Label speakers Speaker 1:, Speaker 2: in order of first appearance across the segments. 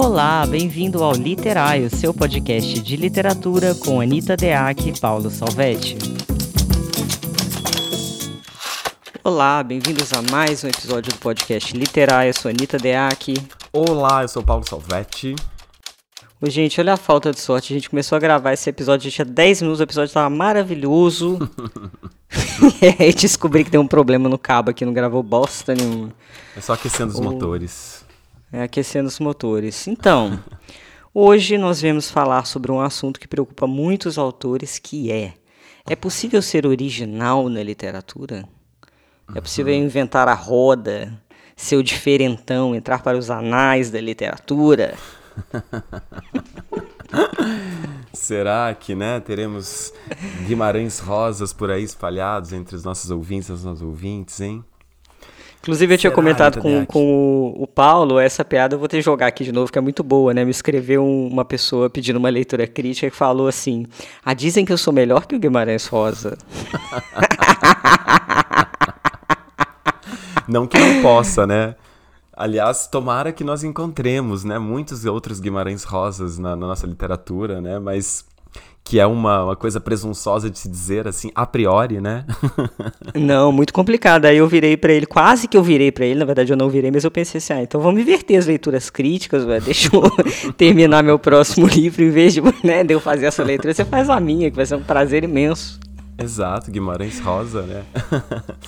Speaker 1: Olá, bem-vindo ao Literário, seu podcast de literatura com Anita Deac e Paulo Salvetti. Olá, bem-vindos a mais um episódio do podcast Literário. Eu sou Anita Deac.
Speaker 2: Olá, eu sou Paulo Salvetti.
Speaker 1: Ô, gente, olha a falta de sorte. A gente começou a gravar esse episódio, a gente tinha 10 minutos, o episódio tava maravilhoso. e aí descobri que tem um problema no cabo aqui, não gravou bosta nenhuma.
Speaker 2: É só aquecendo os motores.
Speaker 1: É, aquecendo os motores. Então, hoje nós viemos falar sobre um assunto que preocupa muitos autores, que é: é possível ser original na literatura? É possível inventar a roda, ser o diferentão, entrar para os anais da literatura?
Speaker 2: Será que, né, teremos Guimarães Rosas por aí espalhados entre os nossos ouvintes e os nossos ouvintes, hein?
Speaker 1: Inclusive, eu tinha
Speaker 2: Será,
Speaker 1: comentado com, com o, o Paulo, essa piada eu vou ter que jogar aqui de novo, que é muito boa, né? Me escreveu um- uma pessoa pedindo uma leitura crítica que falou assim: Ah, dizem que eu sou melhor que o Guimarães Rosa.
Speaker 2: Não que não possa, né? Aliás, tomara que nós encontremos, né, muitos outros Guimarães Rosas na, na nossa literatura, né? Mas que é uma, uma coisa presunçosa de se dizer assim, a priori, né?
Speaker 1: Não, muito complicado. Aí eu virei pra ele, quase que eu virei pra ele, na verdade eu não virei, mas eu pensei assim, ah, então vamos inverter as leituras críticas, velho. deixa eu terminar meu próximo livro, em vez de, né, de eu fazer essa leitura, você faz a minha, que vai ser um prazer imenso.
Speaker 2: Exato, Guimarães Rosa, né?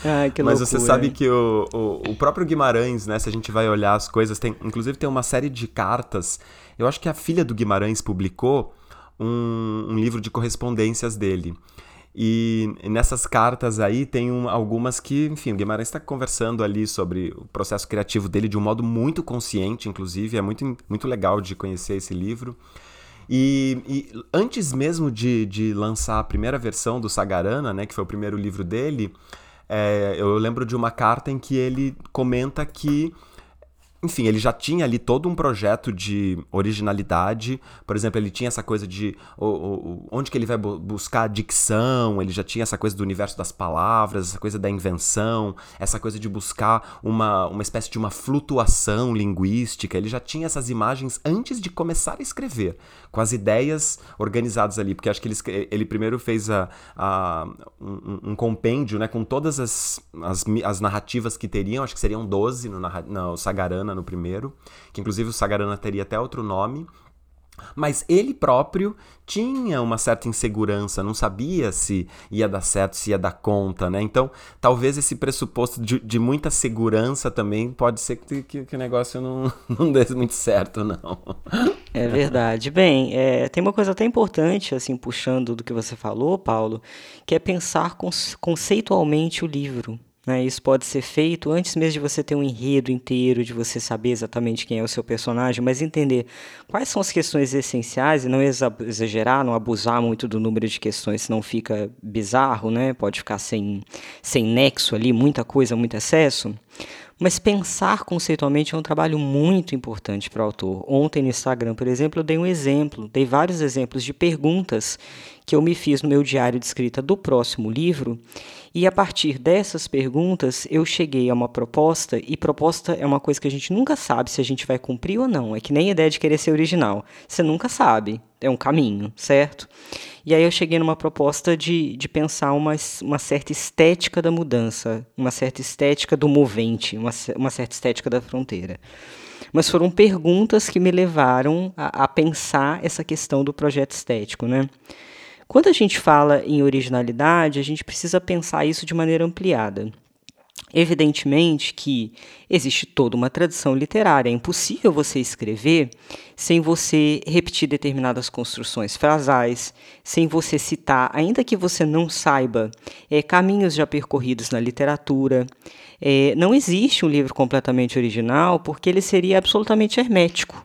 Speaker 1: Ai, que
Speaker 2: Mas
Speaker 1: loucura.
Speaker 2: você sabe que o, o, o próprio Guimarães, né? Se a gente vai olhar as coisas, tem, inclusive tem uma série de cartas. Eu acho que a filha do Guimarães publicou um, um livro de correspondências dele. E nessas cartas aí tem um- algumas que, enfim, o Guimarães está conversando ali sobre o processo criativo dele de um modo muito consciente, inclusive. É muito, muito legal de conhecer esse livro. E, e antes mesmo de, de lançar a primeira versão do Sagarana, né, que foi o primeiro livro dele, é, eu lembro de uma carta em que ele comenta que, enfim, ele já tinha ali todo um projeto de originalidade. Por exemplo, ele tinha essa coisa de o- o- onde que ele vai bu- buscar a dicção, ele já tinha essa coisa do universo das palavras, essa coisa da invenção, essa coisa de buscar uma, uma espécie de uma flutuação linguística. Ele já tinha essas imagens antes de começar a escrever, com as ideias organizadas ali, porque acho que ele, ele primeiro fez a, a- um, um compêndio né, com todas as, as, as narrativas que teriam, acho que seriam 12 no, no Sagarana no primeiro, que inclusive o Sagarana teria até outro nome. Mas ele próprio tinha uma certa insegurança, não sabia se ia dar certo, se ia dar conta, né? Então, talvez esse pressuposto de, de muita segurança também pode ser que, que- que o negócio não, não dê muito certo, não.
Speaker 1: É verdade. Bem, é, tem uma coisa até importante, assim, puxando do que você falou, Paulo, que é pensar conce- conceitualmente o livro. Né? Isso pode ser feito antes mesmo de você ter um enredo inteiro, de você saber exatamente quem é o seu personagem, mas entender quais são as questões essenciais e não exa- exagerar, não abusar muito do número de questões, senão fica bizarro, né? Pode ficar sem, sem nexo ali, muita coisa, muito excesso. Mas pensar conceitualmente é um trabalho muito importante para o autor. Ontem no Instagram, por exemplo, eu dei um exemplo, dei vários exemplos de perguntas que eu me fiz no meu diário de escrita do próximo livro, e a partir dessas perguntas eu cheguei a uma proposta, e proposta é uma coisa que a gente nunca sabe se a gente vai cumprir ou não. É que nem a ideia de querer ser original. Você nunca sabe, é um caminho, certo? E aí eu cheguei numa proposta de, de pensar uma, uma certa estética da mudança, uma certa estética do movente, uma, uma certa estética da fronteira. Mas foram perguntas que me levaram a, a pensar essa questão do projeto estético, né? Quando a gente fala em originalidade, a gente precisa pensar isso de maneira ampliada. Evidentemente que existe toda uma tradição literária. É impossível você escrever sem você repetir determinadas construções frasais, sem você citar, ainda que você não saiba, eh, caminhos já percorridos na literatura. Eh, não existe um livro completamente original porque ele seria absolutamente hermético.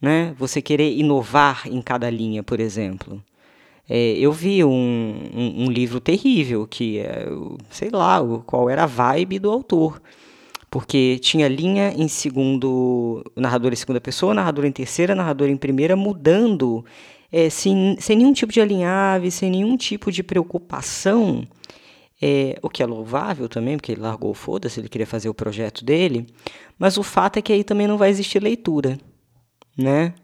Speaker 1: Né? Você querer inovar em cada linha, por exemplo. É, eu vi um, um, um livro terrível, que é, sei lá, qual era a vibe do autor. Porque tinha linha em segundo, narrador em segunda pessoa, narrador em terceira, narrador em primeira, mudando é, sem, sem nenhum tipo de alinhave, sem nenhum tipo de preocupação, é, o que é louvável também, porque ele largou o foda-se, ele queria fazer o projeto dele, mas o fato é que aí também não vai existir leitura. né?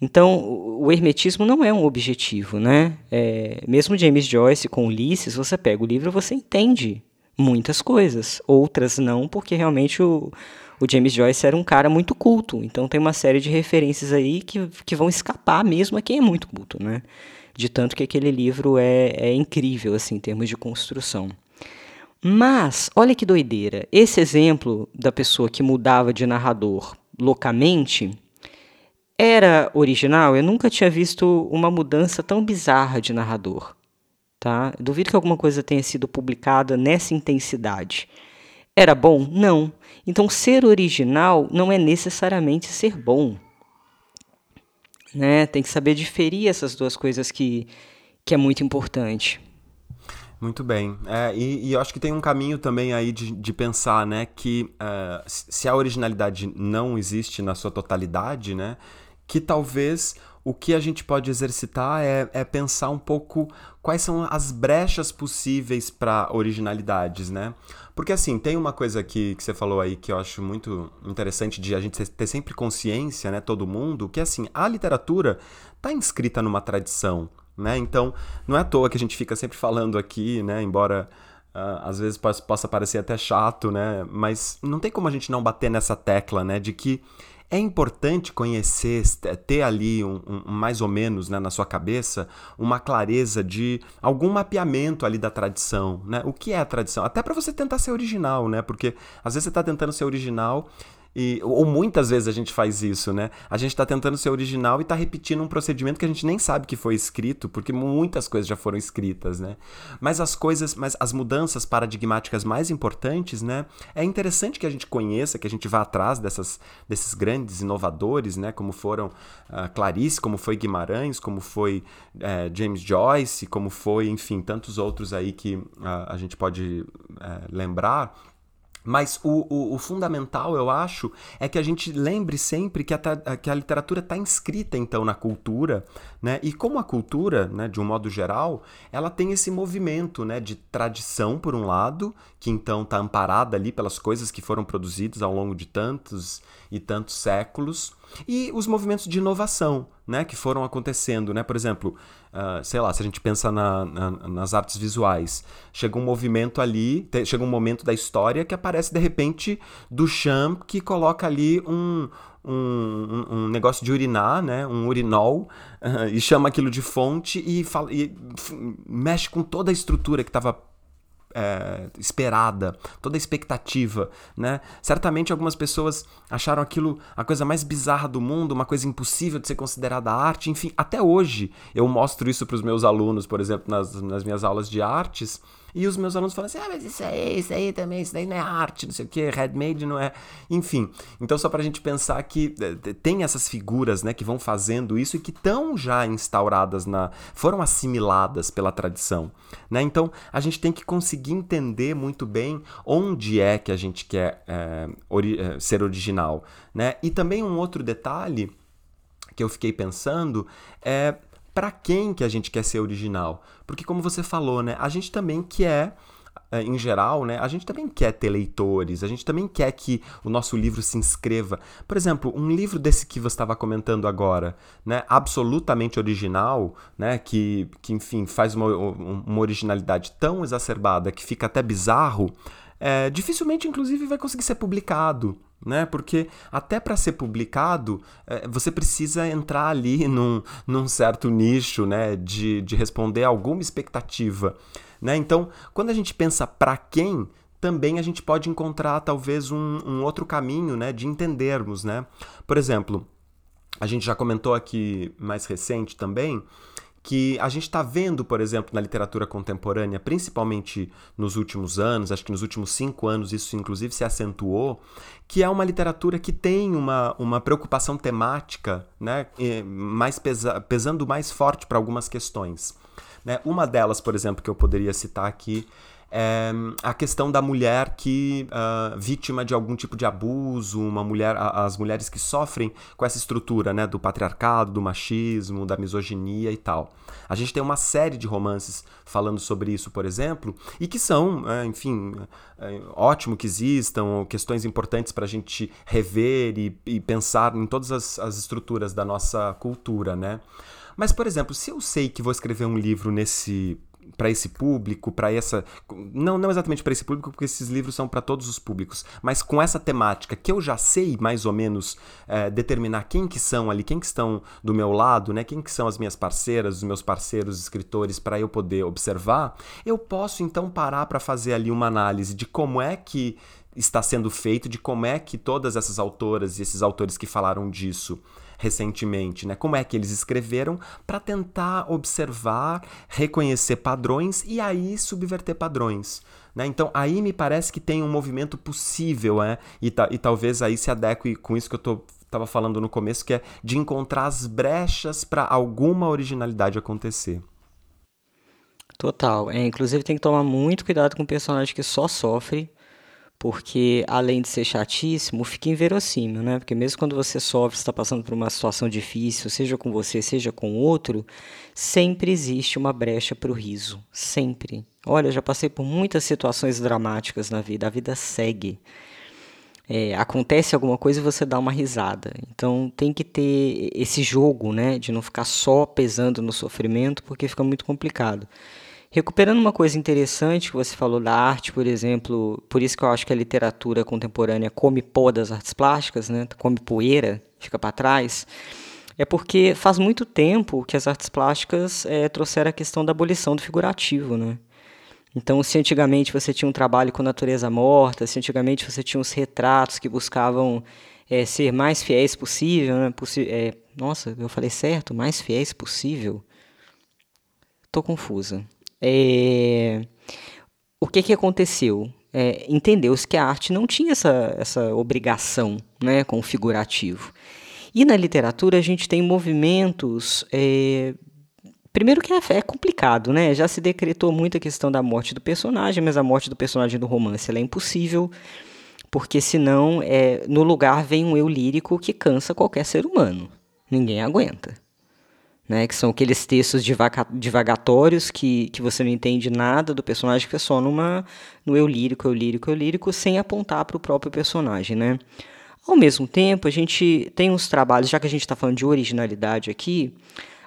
Speaker 1: Então, o hermetismo não é um objetivo, né? É, mesmo James Joyce com Ulisses, você pega o livro você entende muitas coisas. Outras não, porque realmente o, o James Joyce era um cara muito culto. Então tem uma série de referências aí que, que vão escapar mesmo a quem é muito culto, né? De tanto que aquele livro é, é incrível, assim, em termos de construção. Mas, olha que doideira. Esse exemplo da pessoa que mudava de narrador loucamente era original, eu nunca tinha visto uma mudança tão bizarra de narrador. Tá? Duvido que alguma coisa tenha sido publicada nessa intensidade. Era bom? Não. Então, ser original não é necessariamente ser bom. Né? Tem que saber diferir essas duas coisas que, que é muito importante.
Speaker 2: Muito bem. É, e, e, eu acho que tem um caminho também aí de, de pensar, né, que uh, se a originalidade não existe na sua totalidade, né, que talvez o que a gente pode exercitar é, é pensar um pouco quais são as brechas possíveis para originalidades, né? Porque assim, tem uma coisa que, que você falou aí que eu acho muito interessante de a gente ter sempre consciência, né, todo mundo, que assim, a literatura está inscrita numa tradição, né? Então, não é à toa que a gente fica sempre falando aqui, né, embora Uh, às vezes possa parecer até chato, né? Mas não tem como a gente não bater nessa tecla, né? De que é importante conhecer, ter ali um, um, mais ou menos né, na sua cabeça uma clareza de algum mapeamento ali da tradição, né? O que é a tradição? Até para você tentar ser original, né? Porque às vezes você está tentando ser original e, ou muitas vezes a gente faz isso, né? A gente está tentando ser original e está repetindo um procedimento que a gente nem sabe que foi escrito, porque muitas coisas já foram escritas, né? Mas as coisas, mas as mudanças paradigmáticas mais importantes, né? É interessante que a gente conheça, que a gente vá atrás dessas, desses grandes inovadores, né? Como foram uh, Clarice, como foi Guimarães, como foi uh, James Joyce, como foi, enfim, tantos outros aí que uh, a gente pode eh, lembrar mas o, o, o, fundamental, eu acho, é que a gente lembre sempre que a, que a literatura está inscrita, então, na cultura, né? E como a cultura, né, de um modo geral, ela tem esse movimento né, de tradição, por um lado, que então está amparada ali pelas coisas que foram produzidas ao longo de tantos e tantos séculos, e os movimentos de inovação, né, que foram acontecendo, né? Por exemplo, uh, sei lá, se a gente pensa na, na, nas artes visuais, chega um movimento ali, te, chega um momento da história que aparece de repente Duchamp que coloca ali um, um, um, negócio de urinar, né, um urinol, uh, e chama aquilo de fonte e, fala, e mexe com toda a estrutura que estava é, esperada, toda a expectativa, né? Certamente algumas pessoas acharam aquilo a coisa mais bizarra do mundo, uma coisa impossível de ser considerada arte. Enfim, até hoje eu mostro isso para os meus alunos, por exemplo, nas, nas minhas aulas de artes. E os meus alunos falam assim: ah, mas isso aí, isso aí também, isso daí não é arte, não sei o que, handmade não é. Enfim, então só para a gente pensar que eh, tem essas figuras né, que vão fazendo isso e que estão já instauradas, na foram assimiladas pela tradição. Né? Então a gente tem que conseguir entender muito bem onde é que a gente quer é, ori ser original. Né? E também um outro detalhe que eu fiquei pensando é para quem que a gente quer ser original? Porque como você falou, né, a gente também quer é, em geral, né, a gente também quer ter leitores, a gente também quer que o nosso livro se inscreva. Por exemplo, um livro desse que você estava comentando agora, né, absolutamente original, né, que, que enfim faz uma, uma originalidade tão exacerbada que fica até bizarro, é, dificilmente, inclusive, vai conseguir ser publicado né? Porque até para ser publicado, é, você precisa entrar ali num, num certo nicho, né? De, de responder a alguma expectativa, né? Então, quando a gente pensa para quem, também a gente pode encontrar talvez um, um outro caminho, né? De entendermos, né? Por exemplo, a gente já comentou aqui mais recente também que a gente está vendo, por exemplo, na literatura contemporânea, principalmente nos últimos anos, acho que nos últimos cinco anos isso inclusive se acentuou, que é uma literatura que tem uma, uma preocupação temática né, mais pesa pesando mais forte para algumas questões. Né? Uma delas, por exemplo, que eu poderia citar aqui é a questão da mulher que uh, vítima de algum tipo de abuso, uma mulher, as mulheres que sofrem com essa estrutura, né, do patriarcado, do machismo, da misoginia e tal. A gente tem uma série de romances falando sobre isso, por exemplo, e que são, é, enfim, é, ótimo que existam, questões importantes para a gente rever e, e, pensar em todas as, as estruturas da nossa cultura, né? Mas, por exemplo, se eu sei que vou escrever um livro nesse para esse público, para essa. Não, não exatamente para esse público, porque esses livros são para todos os públicos, mas com essa temática que eu já sei mais ou menos é, determinar quem que são ali, quem que estão do meu lado, né? Quem que são as minhas parceiras, os meus parceiros escritores, para eu poder observar, eu posso então parar para fazer ali uma análise de como é que está sendo feito, de como é que todas essas autoras e esses autores que falaram disso recentemente, né? Como é que eles escreveram para tentar observar, reconhecer padrões e aí subverter padrões. Né? Então aí me parece que tem um movimento possível, né? E, ta e talvez aí se adeque com isso que eu tô estava falando no começo, que é de encontrar as brechas para alguma originalidade acontecer.
Speaker 1: Total. É, inclusive tem que tomar muito cuidado com o personagem que só sofre porque além de ser chatíssimo, fica inverossímil, né? Porque mesmo quando você sofre, está passando por uma situação difícil, seja com você, seja com outro, sempre existe uma brecha para o riso, sempre. Olha, já passei por muitas situações dramáticas na vida, a vida segue. É, acontece alguma coisa e você dá uma risada. Então tem que ter esse jogo, né, de não ficar só pesando no sofrimento, porque fica muito complicado. Recuperando uma coisa interessante que você falou da arte, por exemplo, por isso que eu acho que a literatura contemporânea come pó das artes plásticas, né? come poeira, fica para trás, é porque faz muito tempo que as artes plásticas é, trouxeram a questão da abolição do figurativo. Né? Então, se antigamente você tinha um trabalho com natureza morta, se antigamente você tinha os retratos que buscavam é, ser mais fiéis possível, né? Possi é, nossa, eu falei certo? Mais fiéis possível? Tô confusa. É... O que, que aconteceu? É, Entendeu-se que a arte não tinha essa, essa obrigação né, com o figurativo. E na literatura a gente tem movimentos. É... Primeiro que é, é complicado, né? Já se decretou muito a questão da morte do personagem, mas a morte do personagem do romance é impossível, porque senão é, no lugar vem um eu lírico que cansa qualquer ser humano. Ninguém aguenta né, que são aqueles textos divagatórios que, que você não entende nada do personagem, que é só numa, no eu lírico, eu lírico, eu lírico, sem apontar para o próprio personagem. Né? Ao mesmo tempo, a gente tem uns trabalhos, já que a gente está falando de originalidade aqui,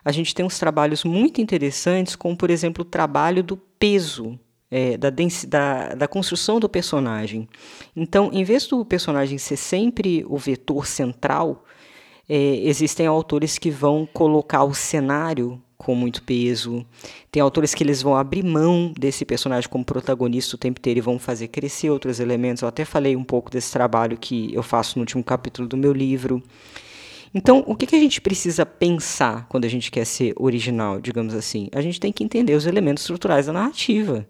Speaker 1: a gente tem uns trabalhos muito interessantes, como, por exemplo, o trabalho do peso é, da, da, da, construção do personagem. Então, em vez do personagem ser sempre o vetor central, é, existem autores que vão colocar o cenário com muito peso. Tem autores que eles vão abrir mão desse personagem como protagonista o tempo inteiro e vão fazer crescer outros elementos. Eu até falei um pouco desse trabalho que eu faço no último capítulo do meu livro. Então, o que, que a gente precisa pensar quando a gente quer ser original, digamos assim? A gente tem que entender os elementos estruturais da narrativa.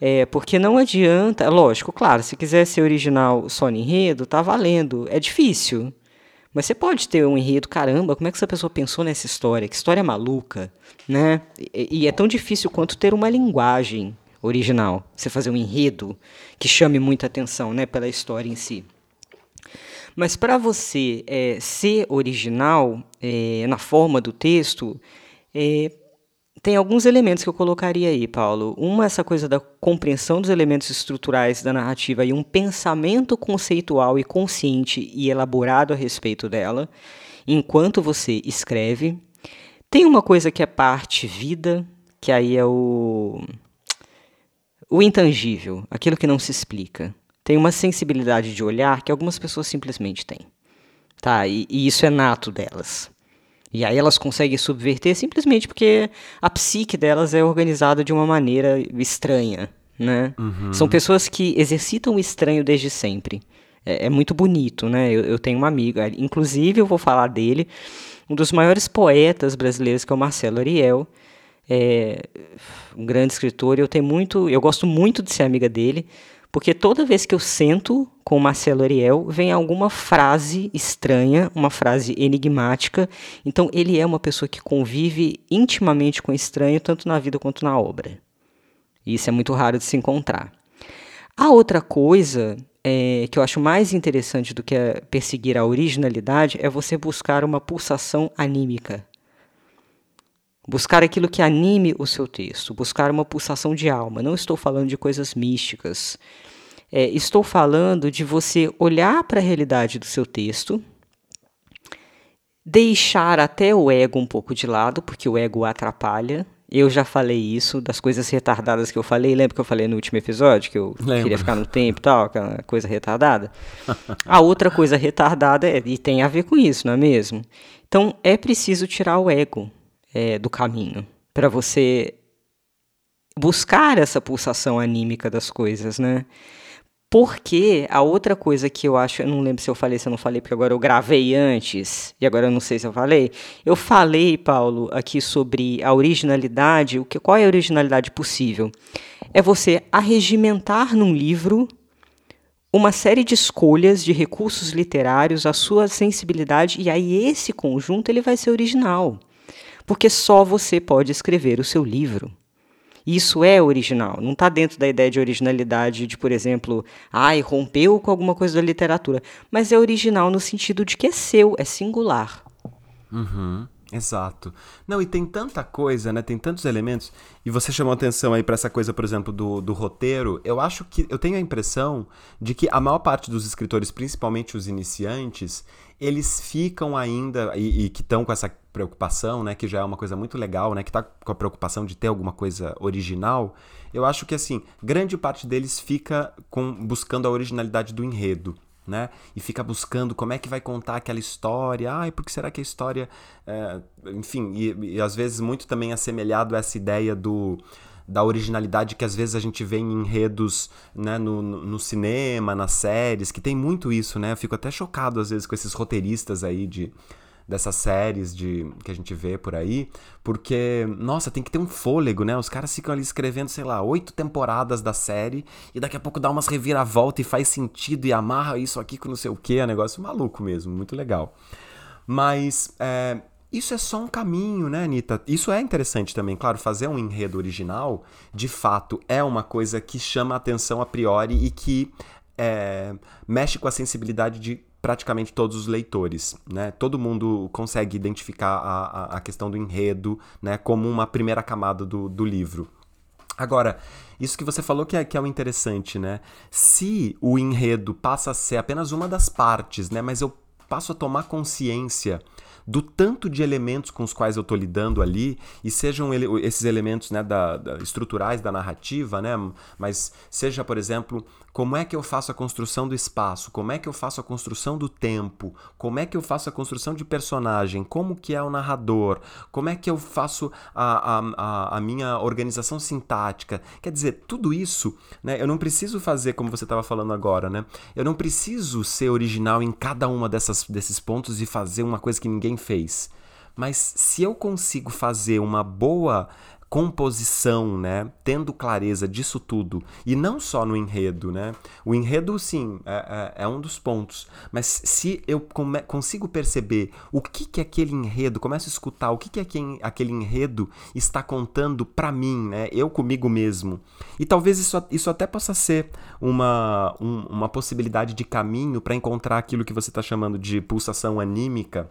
Speaker 1: É, porque não adianta, lógico, claro, se quiser ser original só no enredo, tá valendo. É difícil. Mas você pode ter um enredo, caramba, como é que essa pessoa pensou nessa história? Que história maluca, né? E, e é tão difícil quanto ter uma linguagem original. Você fazer um enredo que chame muita atenção, né, pela história em si. Mas para você é, ser original é, na forma do texto, é, tem alguns elementos que eu colocaria aí, Paulo. Uma, essa coisa da compreensão dos elementos estruturais da narrativa e um pensamento conceitual e consciente e elaborado a respeito dela, enquanto você escreve. Tem uma coisa que é parte vida, que aí é o. o intangível, aquilo que não se explica. Tem uma sensibilidade de olhar que algumas pessoas simplesmente têm. Tá? e, e isso é nato delas. E aí elas conseguem subverter simplesmente porque a psique delas é organizada de uma maneira estranha, né? Uhum. São pessoas que exercitam o estranho desde sempre. É, é muito bonito, né? Eu, eu, tenho um amigo, inclusive eu vou falar dele, um dos maiores poetas brasileiros que é o Marcelo Ariel, é um grande escritor. Eu tenho muito, eu gosto muito de ser amiga dele, porque toda vez que eu sento com o Marcelo Ariel, vem alguma frase estranha, uma frase enigmática. Então, ele é uma pessoa que convive intimamente com o estranho, tanto na vida quanto na obra. Isso é muito raro de se encontrar. A outra coisa é, que eu acho mais interessante do que perseguir a originalidade é você buscar uma pulsação anímica. Buscar aquilo que anime o seu texto, buscar uma pulsação de alma. Não estou falando de coisas místicas. É, estou falando de você olhar para a realidade do seu texto, deixar até o ego um pouco de lado, porque o ego atrapalha. Eu já falei isso, das coisas retardadas que eu falei. Lembra que eu falei no último episódio que eu Lembra. queria ficar no tempo e tal, aquela coisa retardada? a outra coisa retardada é, e tem a ver com isso, não é mesmo? Então é preciso tirar o ego é, do caminho para você buscar essa pulsação anímica das coisas, né? Porque a outra coisa que eu acho, eu não lembro se eu falei, se eu não falei, porque agora eu gravei antes, e agora eu não sei se eu falei. Eu falei, Paulo, aqui sobre a originalidade, o que, qual é a originalidade possível? É você arregimentar num livro uma série de escolhas de recursos literários, a sua sensibilidade, e aí esse conjunto ele vai ser original. Porque só você pode escrever o seu livro. Isso é original, não está dentro da ideia de originalidade de, por exemplo, ai, rompeu com alguma coisa da literatura. Mas é original no sentido de que é seu, é singular.
Speaker 2: Uhum. Exato. Não, e tem tanta coisa, né? Tem tantos elementos. E você chamou atenção aí para essa coisa, por exemplo, do, do roteiro. Eu acho que. Eu tenho a impressão de que a maior parte dos escritores, principalmente os iniciantes, eles ficam ainda. E, e que estão com essa preocupação, né? Que já é uma coisa muito legal, né? Que tá com a preocupação de ter alguma coisa original. Eu acho que, assim, grande parte deles fica com, buscando a originalidade do enredo né? E fica buscando como é que vai contar aquela história. Ai, por que será que a história. É... enfim, e, e às vezes muito também assemelhado a essa ideia do da originalidade que às vezes a gente vê em enredos né, no, no, cinema, nas séries, que tem muito isso, né? Eu fico até chocado às vezes com esses roteiristas aí de, dessas séries de que a gente vê por aí, porque, nossa, tem que ter um fôlego, né? Os caras ficam ali escrevendo, sei lá, oito temporadas da série e daqui a pouco dá umas reviravoltas e faz sentido e amarra isso aqui com não sei o que, é um negócio maluco mesmo, muito legal. Mas é, isso é só um caminho, né, Anitta? Isso é interessante também. Claro, fazer um enredo original, de fato, é uma coisa que chama a atenção a priori e que é, mexe com a sensibilidade de praticamente todos os leitores, né? Todo mundo consegue identificar a, a, a questão do enredo, né, como uma primeira camada do, do livro. Agora, isso que você falou que é, que é o interessante, né? Se o enredo passa a ser apenas uma das partes, né? Mas eu passo a tomar consciência do tanto de elementos com os quais eu estou lidando ali, e sejam ele, esses elementos né, da, da, estruturais da narrativa, né, mas seja, por exemplo, como é que eu faço a construção do espaço, como é que eu faço a construção do tempo, como é que eu faço a construção de personagem, como que é o narrador, como é que eu faço a, a, a minha organização sintática. Quer dizer, tudo isso, né, eu não preciso fazer como você estava falando agora, né? Eu não preciso ser original em cada uma desses pontos e fazer uma coisa que ninguém fez. Mas se eu consigo fazer uma boa composição, né, tendo clareza disso tudo, e não só no enredo, né? O enredo, sim, é, é, é um dos pontos, mas se eu consigo perceber o que que aquele enredo, começo a escutar o que que aquele, aquele enredo está contando para mim, né? Eu comigo mesmo. E talvez isso, isso até possa ser uma, um, uma possibilidade de caminho para encontrar aquilo que você está chamando de pulsação anímica,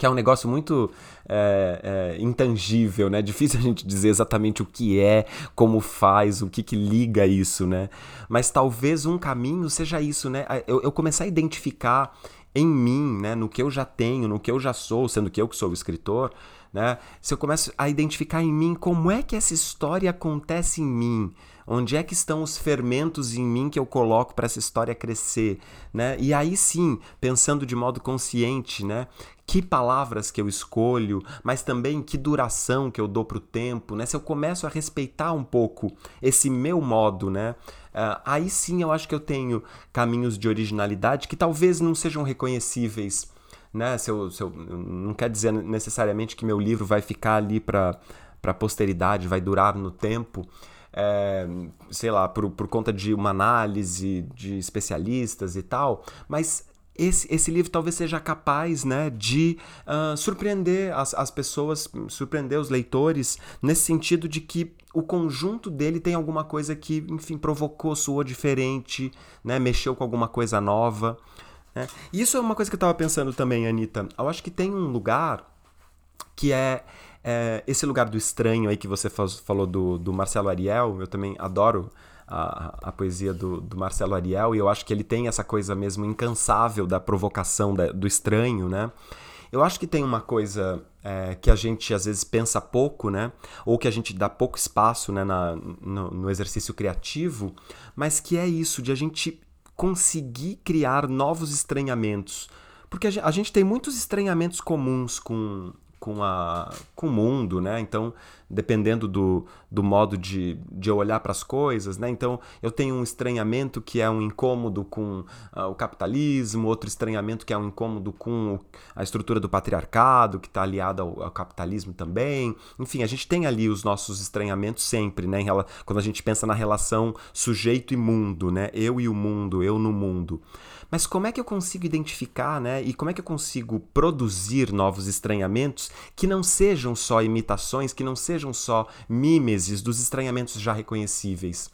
Speaker 2: que é um negócio muito é, é, intangível, né? Difícil a gente dizer exatamente o que é, como faz, o que, que liga isso, né? Mas talvez um caminho seja isso, né? Eu, eu começar a identificar em mim, né? No que eu já tenho, no que eu já sou, sendo que eu que sou o escritor, né? Se eu começo a identificar em mim como é que essa história acontece em mim, Onde é que estão os fermentos em mim que eu coloco para essa história crescer, né? E aí sim, pensando de modo consciente, né? Que palavras que eu escolho, mas também que duração que eu dou para o tempo, né? Se eu começo a respeitar um pouco esse meu modo, né? Uh, aí sim eu acho que eu tenho caminhos de originalidade que talvez não sejam reconhecíveis, né? Se eu, se eu, não quer dizer necessariamente que meu livro vai ficar ali para para posteridade, vai durar no tempo, é, sei lá, por, por conta de uma análise de especialistas e tal, mas esse, esse livro talvez seja capaz né, de uh, surpreender as, as pessoas, surpreender os leitores, nesse sentido de que o conjunto dele tem alguma coisa que, enfim, provocou, soou diferente, né, mexeu com alguma coisa nova. Né? E isso é uma coisa que eu estava pensando também, Anitta. Eu acho que tem um lugar que é, é, esse lugar do estranho aí que você falou do, do Marcelo Ariel. Eu também adoro a, a poesia do, do, Marcelo Ariel, e eu acho que ele tem essa coisa mesmo incansável da provocação da, do estranho, né? Eu acho que tem uma coisa é, que a gente às vezes pensa pouco, né? Ou que a gente dá pouco espaço né, na, no, no exercício criativo, mas que é isso, de a gente conseguir criar novos estranhamentos. Porque a gente tem muitos estranhamentos comuns com, com, a, com o mundo, né? Então, dependendo do, do modo de, de eu olhar para as coisas, né? Então, eu tenho um estranhamento que é um incômodo com uh, o capitalismo, outro estranhamento que é um incômodo com a estrutura do patriarcado, que está aliada ao, ao, capitalismo também. Enfim, a gente tem ali os nossos estranhamentos sempre, né? Quando a gente pensa na relação sujeito e mundo, né? Eu e o mundo, eu no mundo. Mas como é que eu consigo identificar, né? E como é que eu consigo produzir novos estranhamentos que não sejam só imitações, que não sejam só mímeses dos estranhamentos já reconhecíveis?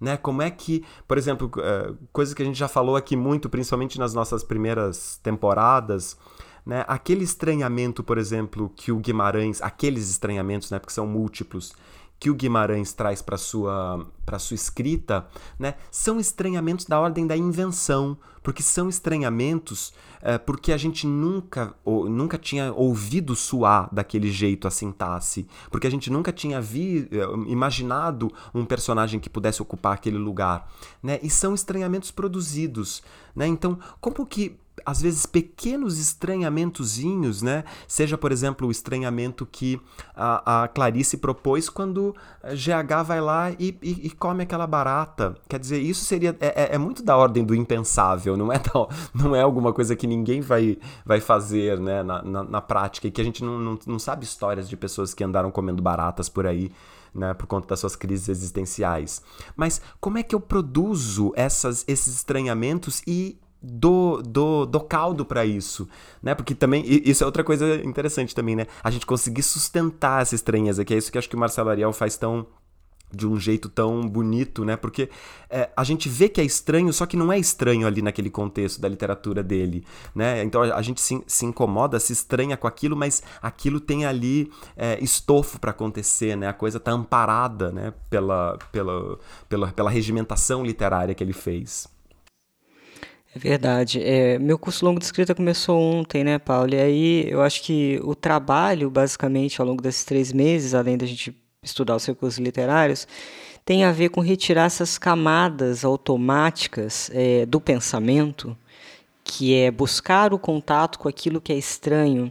Speaker 2: Né? Como é que, por exemplo, eh, coisa que a gente já falou aqui muito, principalmente nas nossas primeiras temporadas, né? Aquele estranhamento, por exemplo, que o Guimarães, aqueles estranhamentos, né, porque são múltiplos, que o Guimarães traz para sua para sua escrita, né, são estranhamentos da ordem da invenção, porque são estranhamentos é, porque a gente nunca ou, nunca tinha ouvido soar daquele jeito a sintaxe, porque a gente nunca tinha vi, eh, imaginado um personagem que pudesse ocupar aquele lugar, né, e são estranhamentos produzidos, né, então como que às vezes pequenos estranhamentozinhos, né? Seja, por exemplo, o estranhamento que a, a Clarice propôs quando GH vai lá e, e, e, come aquela barata. Quer dizer, isso seria é, é, é muito da ordem do impensável, não é, da, não é alguma coisa que ninguém vai, vai fazer né, na, na, na prática e que a gente não, não, não sabe histórias de pessoas que andaram comendo baratas por aí. Né, por conta das suas crises existenciais. Mas como é que eu produzo essas, esses estranhamentos e do, do, do caldo para isso, né? Porque também, isso é outra coisa interessante também, né? A gente conseguir sustentar essa estranheza, que é isso que acho que o Marcelo Ariel faz tão de um jeito tão bonito, né? Porque é, a gente vê que é estranho, só que não é estranho ali naquele contexto da literatura dele, né? Então a, a gente se, se, incomoda, se estranha com aquilo, mas aquilo tem ali é, estofo para acontecer, né? A coisa tá amparada, né? Pela, pela, pela, pela regimentação literária que ele fez.
Speaker 1: É verdade. É, meu curso longo de escrita começou ontem, né, Paulo? E aí eu acho que o trabalho, basicamente, ao longo desses três meses, além da gente estudar os recursos literários, tem a ver com retirar essas camadas automáticas é, do pensamento, que é buscar o contato com aquilo que é estranho.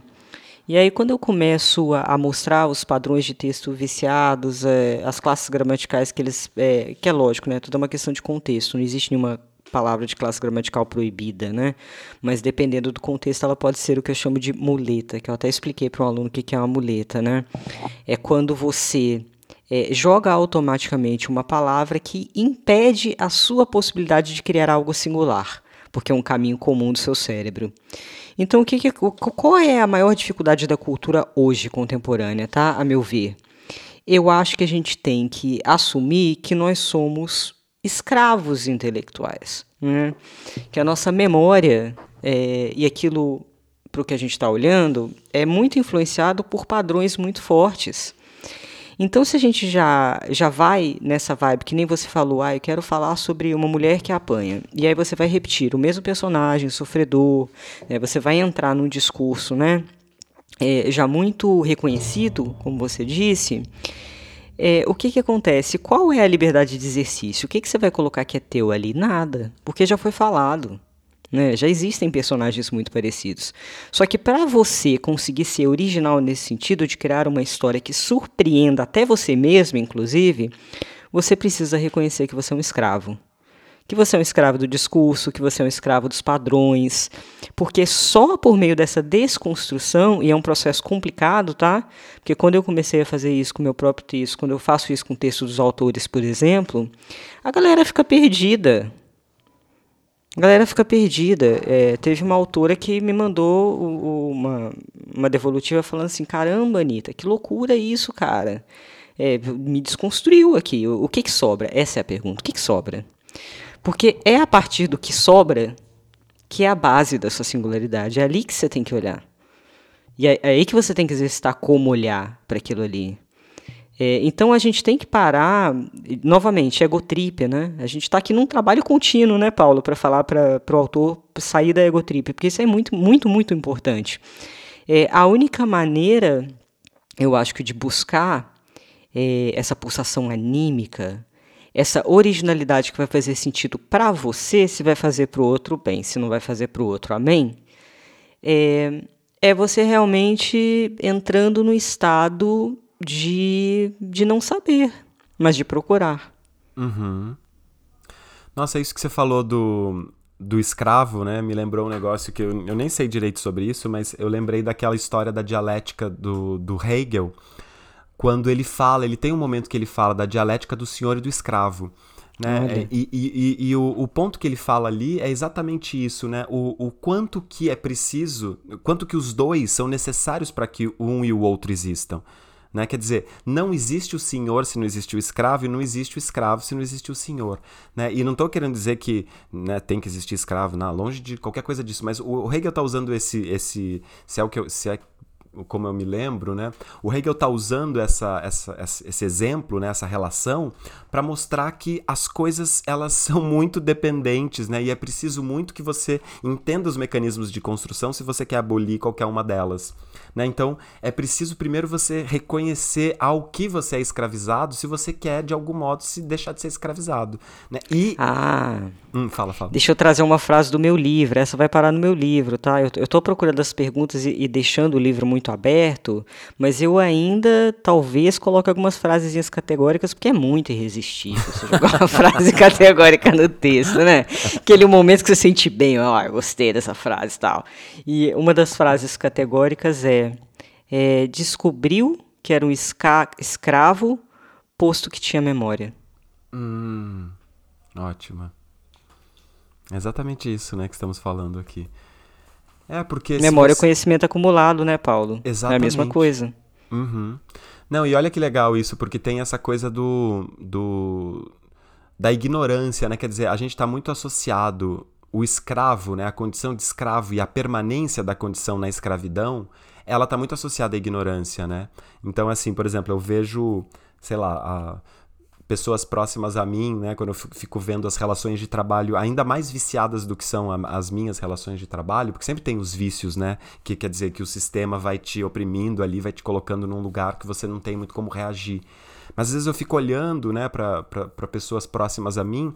Speaker 1: E aí, quando eu começo a, a mostrar os padrões de texto viciados, é, as classes gramaticais que eles. É, que é lógico, né? Tudo é uma questão de contexto, não existe nenhuma palavra de classe gramatical proibida, né? Mas dependendo do contexto, ela pode ser o que eu chamo de muleta, que eu até expliquei para um aluno o que é uma muleta, né? É quando você é, joga automaticamente uma palavra que impede a sua possibilidade de criar algo singular, porque é um caminho comum do seu cérebro. Então, o que, que qual é a maior dificuldade da cultura hoje contemporânea, tá? A meu ver, eu acho que a gente tem que assumir que nós somos escravos intelectuais. Né? Que a nossa memória é, e aquilo para o que a gente está olhando é muito influenciado por padrões muito fortes. Então, se a gente já, já vai nessa vibe, que nem você falou, ah, eu quero falar sobre uma mulher que apanha, e aí você vai repetir o mesmo personagem, sofredor, né, você vai entrar num discurso né, é, já muito reconhecido, como você disse, é, o que, que acontece? Qual é a liberdade de exercício? O que, que você vai colocar que é teu ali? Nada, porque já foi falado. Né? Já existem personagens muito parecidos. Só que para você conseguir ser original nesse sentido, de criar uma história que surpreenda até você mesmo, inclusive, você precisa reconhecer que você é um escravo que você é um escravo do discurso, que você é um escravo dos padrões, porque só por meio dessa desconstrução, e é um processo complicado, tá? Porque quando eu comecei a fazer isso com meu próprio texto, quando eu faço isso com o texto dos autores, por exemplo, a galera fica perdida. A galera fica perdida. É, teve uma autora que me mandou uma, uma devolutiva falando assim: caramba, Anitta, que loucura isso, cara. É, me desconstruiu aqui. O, o, que, que sobra? Essa é a pergunta. O que, que sobra? Porque é a partir do que sobra que é a base da sua singularidade. É ali que você tem que olhar. E é, é aí que você tem que exercitar como olhar para aquilo ali. É, então a gente tem que parar, novamente, egotrip, né? A gente está aqui num trabalho contínuo, né, Paulo, para falar para o autor sair da egotrip, porque isso é muito, muito, muito importante. É, a única maneira, eu acho que, de buscar é, essa pulsação anímica, essa originalidade que vai fazer sentido para você, se vai fazer para o outro bem, se não vai fazer para o outro, amém? É, é você realmente entrando no estado de, de não saber, mas de procurar.
Speaker 2: Uhum. Nossa, isso que você falou do, do escravo, né? Me lembrou um negócio que eu, eu nem sei direito sobre isso, mas eu lembrei daquela história da dialética do, do Hegel, quando ele fala, ele tem um momento que ele fala da dialética do senhor e do escravo. Né? E, e, e, e o, o, ponto que ele fala ali é exatamente isso, né? O, o quanto que é preciso, quanto que os dois são necessários para que um e o outro existam. Né? Quer dizer, não existe o senhor se não existe o escravo, e não existe o escravo se não existe o senhor. Né? E não estou querendo dizer que né, tem que existir escravo, não, longe de qualquer coisa disso, mas o, Hegel está usando esse, esse se, é o que eu, se é como eu me lembro, né? O Hegel está usando essa, essa, esse exemplo, né? essa relação, para mostrar que as coisas elas são muito dependentes, né? E é preciso muito que você entenda os mecanismos de construção se você quer abolir qualquer uma delas. Né? Então, é preciso primeiro você reconhecer ao que você é escravizado se você quer, de algum modo, se deixar de ser escravizado. Né?
Speaker 1: E. Ah.
Speaker 2: Hum, fala, fala.
Speaker 1: Deixa eu trazer uma frase do meu livro. Essa vai parar no meu livro, tá? Eu, eu tô procurando as perguntas e, e deixando o livro muito aberto, mas eu ainda talvez coloque algumas frases categóricas, porque é muito irresistível você jogar uma frase categórica no texto, né? Aquele momento que você sente bem, ó, oh, gostei dessa frase e tal. E uma das frases categóricas é é, descobriu que era um escravo, posto que tinha memória.
Speaker 2: Hum, ótima. É exatamente isso, né, que estamos falando aqui. É porque
Speaker 1: memória é você... é conhecimento acumulado, né, Paulo?
Speaker 2: Exatamente.
Speaker 1: É a mesma coisa.
Speaker 2: Uhum. Não, e olha que legal isso, porque tem essa coisa do, do da ignorância, né? Quer dizer, a gente está muito associado o escravo, né, a condição de escravo e a permanência da condição na escravidão ela está muito associada à ignorância, né? Então, assim, por exemplo, eu vejo, sei lá, a, pessoas próximas a mim, né, quando eu fico vendo as relações de trabalho ainda mais viciadas do que são as minhas relações de trabalho, porque sempre tem os vícios, né, que quer dizer que o sistema vai te oprimindo ali, vai te colocando num lugar que você não tem muito como reagir. Mas às vezes eu fico olhando, né, para pessoas próximas a mim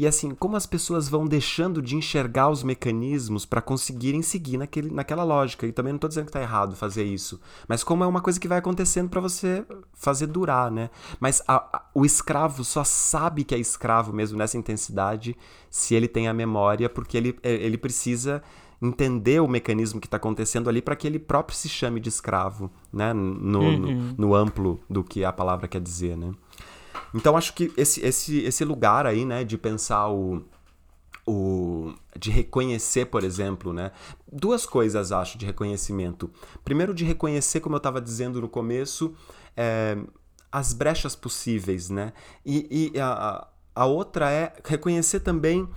Speaker 2: e assim, como as pessoas vão deixando de enxergar os mecanismos para conseguirem seguir naquele, naquela lógica. E também não estou dizendo que está errado fazer isso, mas como é uma coisa que vai acontecendo para você fazer durar, né? Mas a, a, o escravo só sabe que é escravo mesmo nessa intensidade se ele tem a memória, porque ele, ele precisa entender o mecanismo que está acontecendo ali para que ele próprio se chame de escravo, né? No, uhum. no, no, amplo do que a palavra quer dizer, né? Então acho que esse, esse, esse lugar aí, né, de pensar o, o de reconhecer, por exemplo, né? Duas coisas acho de reconhecimento. Primeiro de reconhecer, como eu estava dizendo no começo, é, as brechas possíveis, né? E, e a, a outra é reconhecer também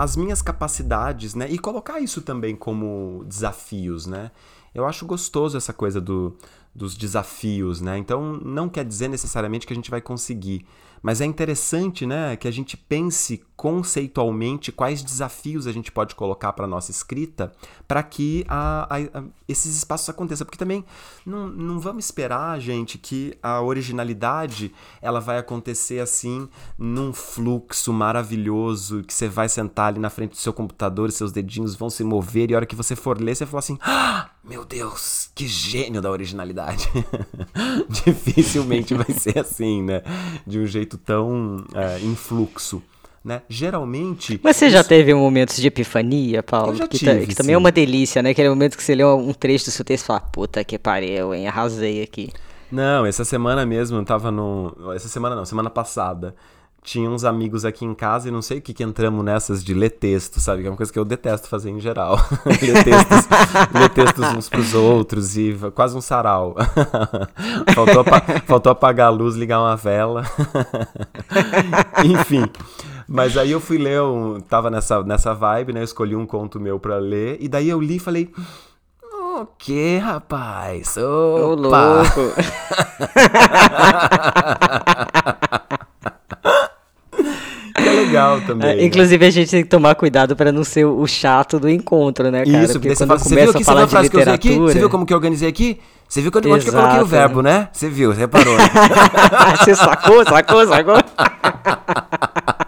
Speaker 2: as minhas capacidades, né? E colocar isso também como desafios, né? Eu acho gostoso essa coisa do, dos desafios, né? Então não quer dizer necessariamente que a gente vai conseguir, mas é interessante, né, que a gente pense conceitualmente quais desafios a gente pode colocar para nossa escrita para que a, a, a, esses espaços aconteçam, porque também não, não vamos esperar, gente, que a originalidade ela vai acontecer assim num fluxo maravilhoso que você vai sentar ali na frente do seu computador e seus dedinhos vão se mover e a hora que você for ler você vai falar assim, ah, meu Deus, que gênio da originalidade. Dificilmente vai ser assim, né? De um jeito tão é, influxo. Né? Geralmente.
Speaker 1: Mas você isso... já teve momentos de epifania, Paulo? que, tive, que também é uma delícia, né? Aquele momento que você lê um trecho do seu texto e fala, puta que pariu, hein? Arrasei aqui.
Speaker 2: Não, essa semana mesmo eu tava no. Essa semana não, semana passada tinha uns amigos aqui em casa e não sei o que que entramos nessas de ler texto, sabe? Que é uma coisa que eu detesto fazer em geral. ler, textos, ler textos uns pros outros e quase um sarau. faltou, faltou apagar a luz, ligar uma vela. Enfim. Mas aí eu fui ler, um, tava nessa, nessa vibe, né? Eu escolhi um conto meu pra ler. E daí eu li e falei... O que, rapaz? Opa! Ô, louco! Legal também. É,
Speaker 1: inclusive, a gente tem que tomar cuidado para não ser o chato do encontro, né, cara?
Speaker 2: Isso, porque quando fala, começa a falar de literatura... Aqui? Você viu como que eu organizei aqui? Você viu quando, onde que eu coloquei o verbo, né? Você viu, você reparou. Né?
Speaker 1: você sacou, sacou, sacou?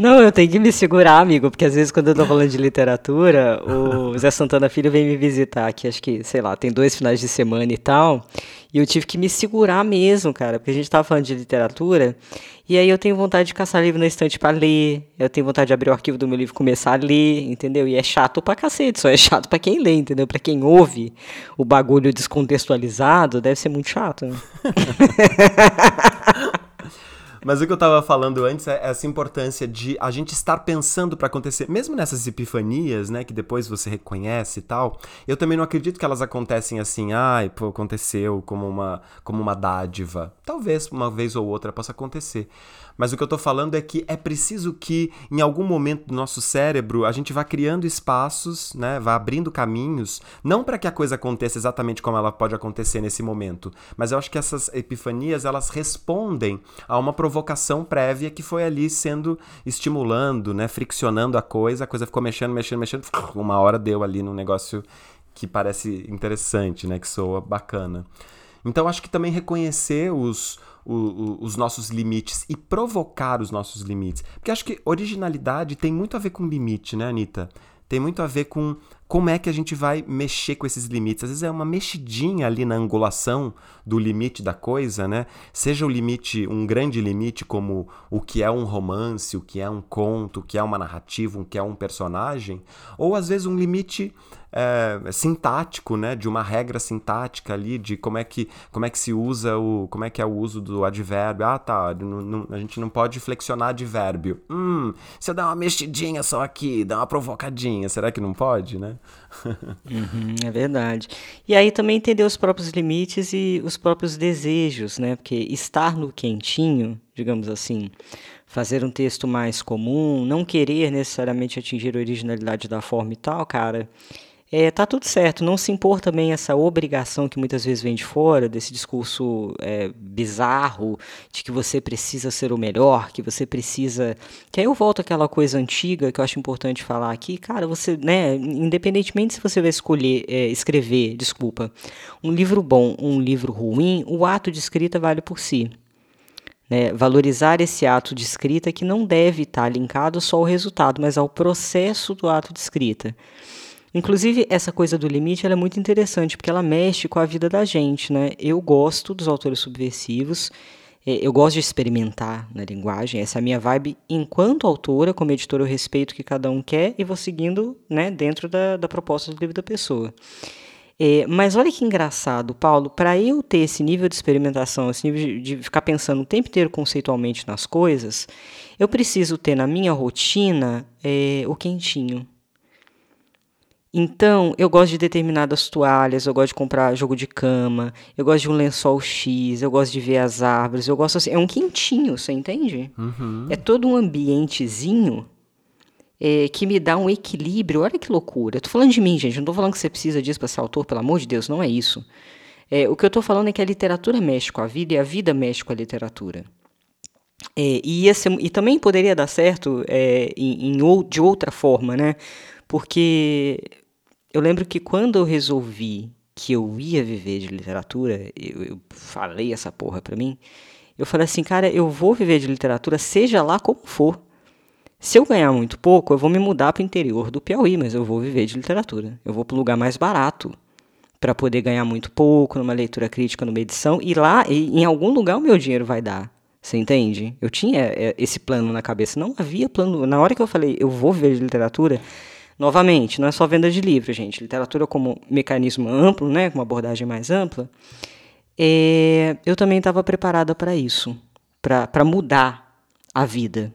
Speaker 1: Não, eu tenho que me segurar, amigo, porque às vezes quando eu tô falando de literatura, o Zé Santana Filho vem me visitar aqui, acho que, sei lá, tem dois finais de semana e tal, e eu tive que me segurar mesmo, cara, porque a gente tava falando de literatura, e aí eu tenho vontade de caçar livro na estante para ler, eu tenho vontade de abrir o arquivo do meu livro e começar a ler, entendeu? E é chato pra cacete, só é chato pra quem lê, entendeu? Pra quem ouve o bagulho descontextualizado, deve ser muito chato, né?
Speaker 2: Mas o que eu tava falando antes é essa importância de a gente estar pensando para acontecer, mesmo nessas epifanias, né, que depois você reconhece e tal. Eu também não acredito que elas acontecem assim, ai, pô, aconteceu como uma como uma dádiva. Talvez uma vez ou outra possa acontecer. Mas o que eu estou falando é que é preciso que, em algum momento do nosso cérebro, a gente vá criando espaços, né, vá abrindo caminhos, não para que a coisa aconteça exatamente como ela pode acontecer nesse momento, mas eu acho que essas epifanias elas respondem a uma provocação prévia que foi ali sendo estimulando, né, friccionando a coisa, a coisa ficou mexendo, mexendo, mexendo, uma hora deu ali num negócio que parece interessante, né, que soa bacana. Então acho que também reconhecer os o, os nossos limites e provocar os nossos limites. Porque acho que originalidade tem muito a ver com limite, né, Anitta? Tem muito a ver com como é que a gente vai mexer com esses limites. Às vezes é uma mexidinha ali na angulação do limite da coisa, né? Seja o limite, um grande limite, como o que é um romance, o que é um conto, o que é uma narrativa, o que é um personagem, ou às vezes um limite é, sintático, né, de uma regra sintática ali, de como é que, como é que se usa o, como é que é o uso do advérbio. Ah, tá, não, não, a gente não pode flexionar advérbio. Hum, se eu dar uma mexidinha só aqui, dar uma provocadinha, será que não pode, né?
Speaker 1: uhum, é verdade. E aí também entender os próprios limites e os próprios desejos, né? Porque estar no quentinho, digamos assim, fazer um texto mais comum, não querer necessariamente atingir a originalidade da forma e tal, cara, é, tá tudo certo. Não se impor também essa obrigação que muitas vezes vem de fora, desse discurso é, bizarro de que você precisa ser o melhor, que você precisa. Que aí eu volto àquela coisa antiga que eu acho importante falar aqui. Cara, você, né, independentemente se você vai escolher é, escrever, desculpa, um livro bom ou um livro ruim, o ato de escrita vale por si. Né, valorizar esse ato de escrita que não deve estar linkado só ao resultado, mas ao processo do ato de escrita. Inclusive, essa coisa do limite é muito interessante, porque ela mexe com a vida da gente, né? Eu gosto dos autores subversivos, é, eu gosto de experimentar na linguagem, essa é a minha vibe. Enquanto autora, como editora, eu respeito o que cada um quer e vou seguindo né, dentro da, da proposta do livro da pessoa. É, mas olha que engraçado, Paulo, para eu ter esse nível de experimentação, esse nível de, de, ficar pensando o tempo inteiro conceitualmente nas coisas, eu preciso ter na minha rotina é, o quentinho. Então, eu gosto de determinadas toalhas, eu gosto de comprar jogo de cama, eu gosto de um lençol X, eu gosto de ver as árvores, eu gosto assim, é um quentinho, você entende? Uhum. É todo um ambientezinho é, que me dá um equilíbrio. Olha que loucura. Eu tô falando de mim, gente, não tô falando que você precisa disso para ser autor, pelo amor de Deus, não é isso. É, o que eu tô falando é que a literatura mexe com a vida e a vida mexe com a literatura. É, e, ser, e, também poderia dar certo é, em, em, de outra forma, né? Porque eu lembro que quando eu resolvi que eu ia viver de literatura, eu, eu falei essa porra pra mim, eu falei assim, cara, eu vou viver de literatura, seja lá como for. Se eu ganhar muito pouco, eu vou me mudar para o interior do Piauí, mas eu vou viver de literatura. Eu vou para um lugar mais barato para poder ganhar muito pouco numa leitura crítica, numa edição, e lá, em algum lugar, o meu dinheiro vai dar. Você entende? Eu tinha é, esse plano na cabeça. Não havia plano. Na hora que eu falei, eu vou viver de literatura, Novamente, não é só venda de livro, gente. Literatura como mecanismo amplo, né, com uma abordagem mais ampla. É, eu também estava preparada para isso, para mudar a vida.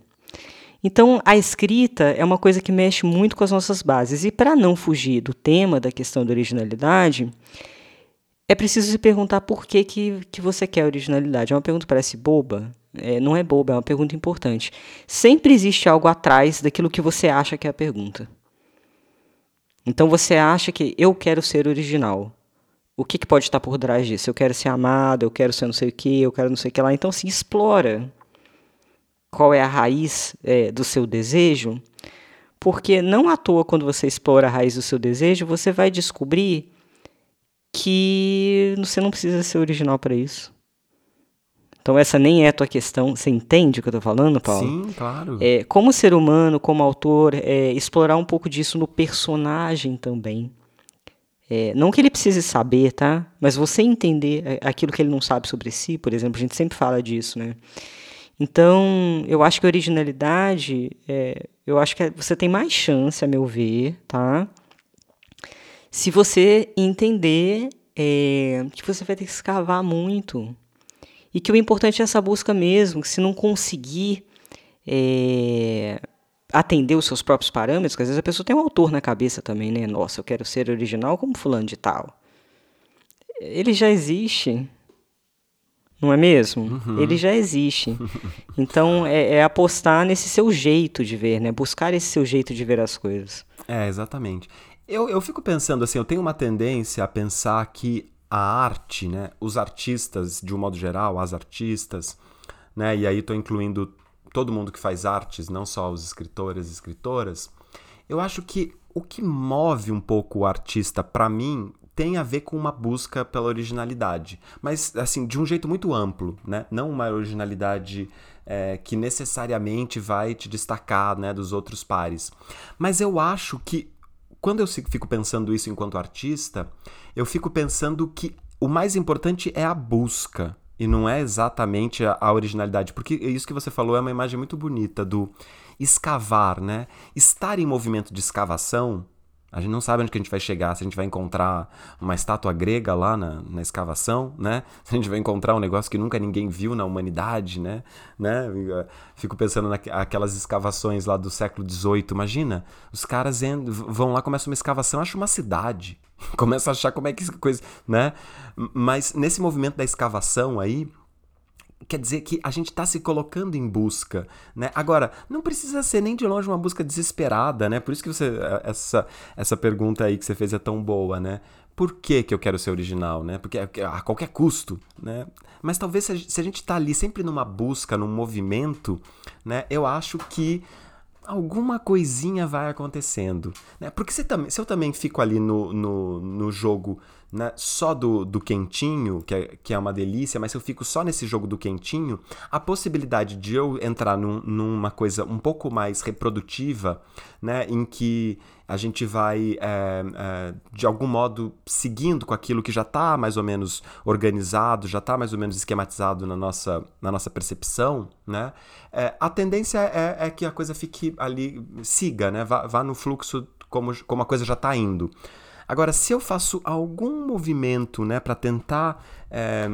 Speaker 1: Então, a escrita é uma coisa que mexe muito com as nossas bases. E para não fugir do tema da questão da originalidade, é preciso se perguntar por que, que, que você quer originalidade. É uma pergunta que parece boba. É, não é boba, é uma pergunta importante. Sempre existe algo atrás daquilo que você acha que é a pergunta. Então você acha que eu quero ser original. O que, que pode estar por trás disso? Eu quero ser amado, eu quero ser não sei o que, eu quero não sei o que lá. Então se explora qual é a raiz é, do seu desejo, porque não à toa, quando você explora a raiz do seu desejo, você vai descobrir que você não precisa ser original para isso. Então essa nem é a tua questão. Você entende o que eu estou falando, Paulo?
Speaker 2: Sim, claro.
Speaker 1: É, como ser humano, como autor, é, explorar um pouco disso no personagem também. É, não que ele precise saber, tá? Mas você entender é, aquilo que ele não sabe sobre si, por exemplo, a gente sempre fala disso, né? Então, eu acho que a originalidade, é, eu acho que é, você tem mais chance, a meu ver, tá? Se você entender é, que você vai ter que escavar muito. E que o importante é essa busca mesmo, que se não conseguir é, atender os seus próprios parâmetros, que às vezes a pessoa tem um autor na cabeça também, né? Nossa, eu quero ser original como fulano de tal. Ele já existe, não é mesmo? Uhum. Ele já existe. Então é, é, apostar nesse seu jeito de ver, né? Buscar esse seu jeito de ver as coisas.
Speaker 2: É, exatamente. Eu, eu fico pensando assim, eu tenho uma tendência a pensar que a arte, né? Os artistas, de um modo geral, as artistas, né? E aí estou incluindo todo mundo que faz artes, não só os escritores e escritoras. Eu acho que o que move um pouco o artista, para mim, tem a ver com uma busca pela originalidade, mas assim de um jeito muito amplo, né? Não uma originalidade é, que necessariamente vai te destacar, né, dos outros pares. Mas eu acho que quando eu fico pensando isso enquanto artista, eu fico pensando que o mais importante é a busca e não é exatamente a, a originalidade, porque isso que você falou é uma imagem muito bonita do escavar, né? Estar em movimento de escavação a gente não sabe onde que a gente vai chegar, se a gente vai encontrar uma estátua grega lá na, na escavação, né? Se a gente vai encontrar um negócio que nunca ninguém viu na humanidade, né? né? Fico pensando naquelas escavações lá do século XVIII. Imagina, os caras vão lá, começam uma escavação, acham uma cidade. Começam a achar como é que coisa, né? Mas nesse movimento da escavação aí, quer dizer que a gente está se colocando em busca, né? Agora, não precisa ser nem de longe uma busca desesperada, né? Por isso que você eh, essa essa pergunta aí que você fez é tão boa, né? Por que, que eu quero ser original, né? Porque a qualquer custo, né? Mas talvez se a gente está ali sempre numa busca, num movimento, né? Eu acho que alguma coisinha vai acontecendo, né? Porque se, se eu também fico ali no, no, no jogo né, só do, do quentinho, que é, que é uma delícia, mas se eu fico só nesse jogo do quentinho, a possibilidade de eu entrar num, numa coisa um pouco mais reprodutiva, né, em que a gente vai, é, é, de algum modo, seguindo com aquilo que já está mais ou menos organizado, já está mais ou menos esquematizado na nossa, na nossa percepção, né, é, a tendência é, é, que a coisa fique ali, siga, né, vá, vá no fluxo como, como a coisa já está indo. Agora, se eu faço algum movimento né, para tentar é,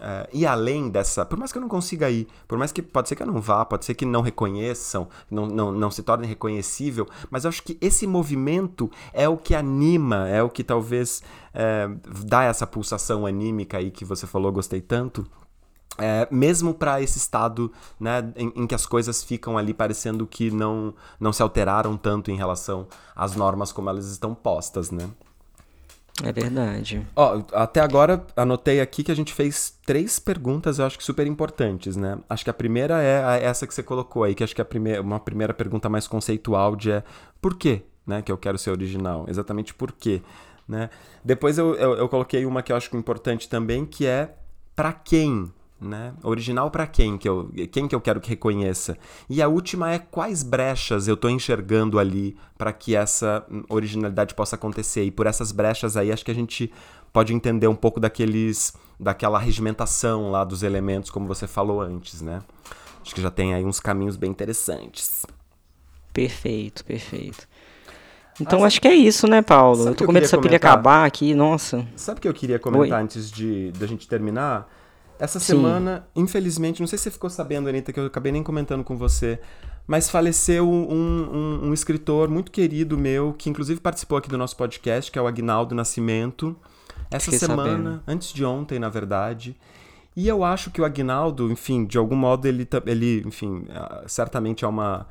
Speaker 2: é, ir além dessa. Por mais que eu não consiga ir, por mais que pode ser que eu não vá, pode ser que não reconheçam, não, não, não se torne reconhecível, mas eu acho que esse movimento é o que anima, é o que talvez é, dá essa pulsação anímica aí que você falou, gostei tanto. É, mesmo para esse estado né, em, em, que as coisas ficam ali parecendo que não, não se alteraram tanto em relação às normas como elas estão postas, né?
Speaker 1: É verdade.
Speaker 2: Ó, até agora anotei aqui que a gente fez três perguntas, eu acho que super importantes, né? Acho que a primeira é essa que você colocou aí, que acho que é primeira, uma primeira pergunta mais conceitual de é por quê, né? Que eu quero ser original. Exatamente por quê, né? Depois eu, eu, eu coloquei uma que eu acho importante também, que é para quem né? Original para quem que eu quem que eu quero que reconheça? E a última é quais brechas eu estou enxergando ali para que essa originalidade possa acontecer. E por essas brechas aí acho que a gente pode entender um pouco daqueles daquela regimentação lá dos elementos como você falou antes, né? Acho que já tem aí uns caminhos bem interessantes.
Speaker 1: Perfeito, perfeito. Então ah, acho que é isso, né, Paulo? Eu tô com medo dessa pilha acabar aqui, nossa.
Speaker 2: Sabe o que eu queria comentar Oi? antes de da gente terminar? Essa Sim. semana, infelizmente, não sei se você ficou sabendo, Anitta, que eu acabei nem comentando com você, mas faleceu um, um, um escritor muito querido meu, que inclusive participou aqui do nosso podcast, que é o Agnaldo Nascimento. Essa Fiquei semana, sabendo. antes de ontem, na verdade. E eu acho que o Agnaldo, enfim, de algum modo ele, ele enfim, ah, certamente é uma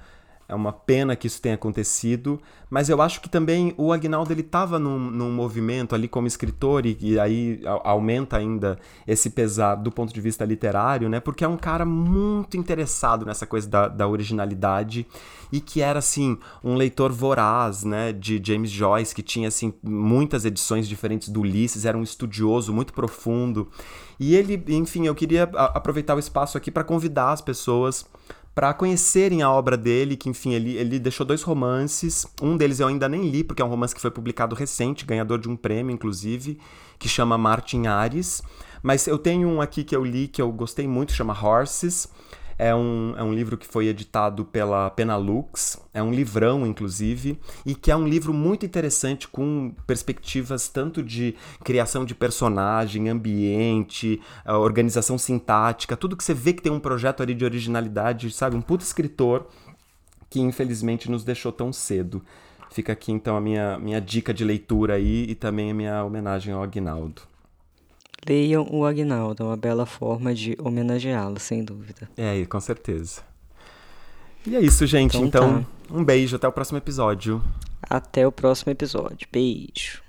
Speaker 2: é uma pena que isso tenha acontecido, mas eu acho que também o Agnaldo ele estava num, num, movimento ali como escritor e, e, aí aumenta ainda esse pesar do ponto de vista literário, né? Porque é um cara muito interessado nessa coisa da, da originalidade e que era assim um leitor voraz, né? De James Joyce que tinha assim muitas edições diferentes do Ulisses, era um estudioso muito profundo e ele, enfim, eu queria aproveitar o espaço aqui para convidar as pessoas para conhecerem a obra dele, que enfim, ele, ele deixou dois romances. Um deles eu ainda nem li, porque é um romance que foi publicado recente, ganhador de um prêmio, inclusive, que chama Martin Ares. Mas eu tenho um aqui que eu li que eu gostei muito, chama Horses. É um, é um livro que foi editado pela Penalux, é um livrão, inclusive, e que é um livro muito interessante com perspectivas tanto de criação de personagem, ambiente, organização sintática, tudo que você vê que tem um projeto ali de originalidade, sabe? Um puto escritor que infelizmente nos deixou tão cedo. Fica aqui então a minha, minha dica de leitura aí e também a minha homenagem ao Agnaldo.
Speaker 1: Leiam o Agnaldo, é uma bela forma de homenageá-lo, sem dúvida.
Speaker 2: É, com certeza. E é isso, gente. Então, então tá. um beijo, até o próximo episódio.
Speaker 1: Até o próximo episódio. Beijo.